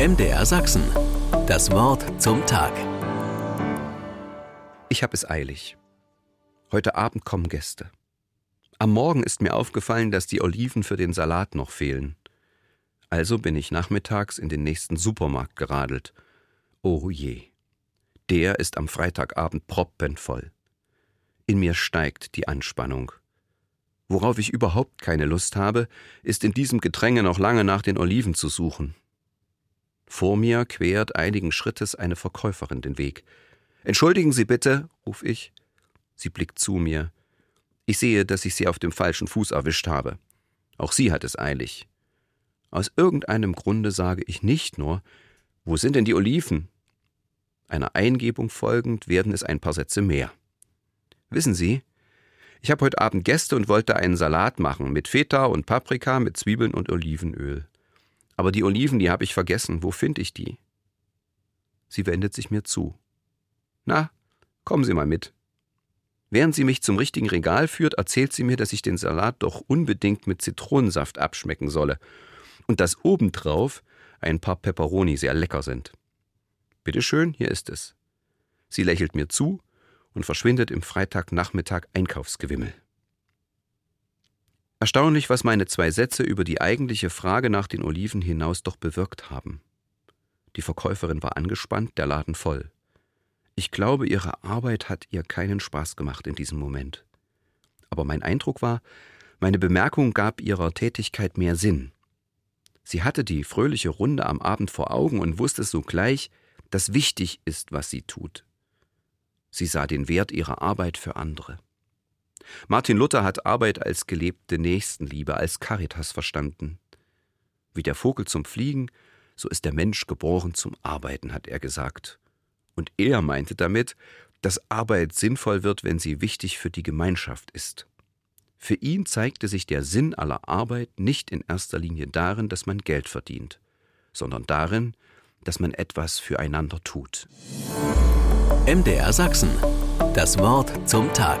MDR Sachsen. Das Wort zum Tag. Ich habe es eilig. Heute Abend kommen Gäste. Am Morgen ist mir aufgefallen, dass die Oliven für den Salat noch fehlen. Also bin ich nachmittags in den nächsten Supermarkt geradelt. Oh je. Der ist am Freitagabend proppenvoll. In mir steigt die Anspannung. Worauf ich überhaupt keine Lust habe, ist in diesem Gedränge noch lange nach den Oliven zu suchen. Vor mir quert einigen Schrittes eine Verkäuferin den Weg. Entschuldigen Sie bitte, ruf ich. Sie blickt zu mir. Ich sehe, dass ich sie auf dem falschen Fuß erwischt habe. Auch sie hat es eilig. Aus irgendeinem Grunde sage ich nicht nur, wo sind denn die Oliven? Einer Eingebung folgend werden es ein paar Sätze mehr. Wissen Sie, ich habe heute Abend Gäste und wollte einen Salat machen mit Feta und Paprika, mit Zwiebeln und Olivenöl. Aber die Oliven, die habe ich vergessen. Wo finde ich die? Sie wendet sich mir zu. Na, kommen Sie mal mit. Während sie mich zum richtigen Regal führt, erzählt sie mir, dass ich den Salat doch unbedingt mit Zitronensaft abschmecken solle und dass obendrauf ein paar Peperoni sehr lecker sind. Bitte schön, hier ist es. Sie lächelt mir zu und verschwindet im Freitagnachmittag Einkaufsgewimmel. Erstaunlich, was meine zwei Sätze über die eigentliche Frage nach den Oliven hinaus doch bewirkt haben. Die Verkäuferin war angespannt, der Laden voll. Ich glaube, ihre Arbeit hat ihr keinen Spaß gemacht in diesem Moment. Aber mein Eindruck war, meine Bemerkung gab ihrer Tätigkeit mehr Sinn. Sie hatte die fröhliche Runde am Abend vor Augen und wusste sogleich, dass wichtig ist, was sie tut. Sie sah den Wert ihrer Arbeit für andere. Martin Luther hat Arbeit als gelebte Nächstenliebe, als Caritas verstanden. Wie der Vogel zum Fliegen, so ist der Mensch geboren zum Arbeiten, hat er gesagt. Und er meinte damit, dass Arbeit sinnvoll wird, wenn sie wichtig für die Gemeinschaft ist. Für ihn zeigte sich der Sinn aller Arbeit nicht in erster Linie darin, dass man Geld verdient, sondern darin, dass man etwas füreinander tut. MDR Sachsen. Das Wort zum Tag.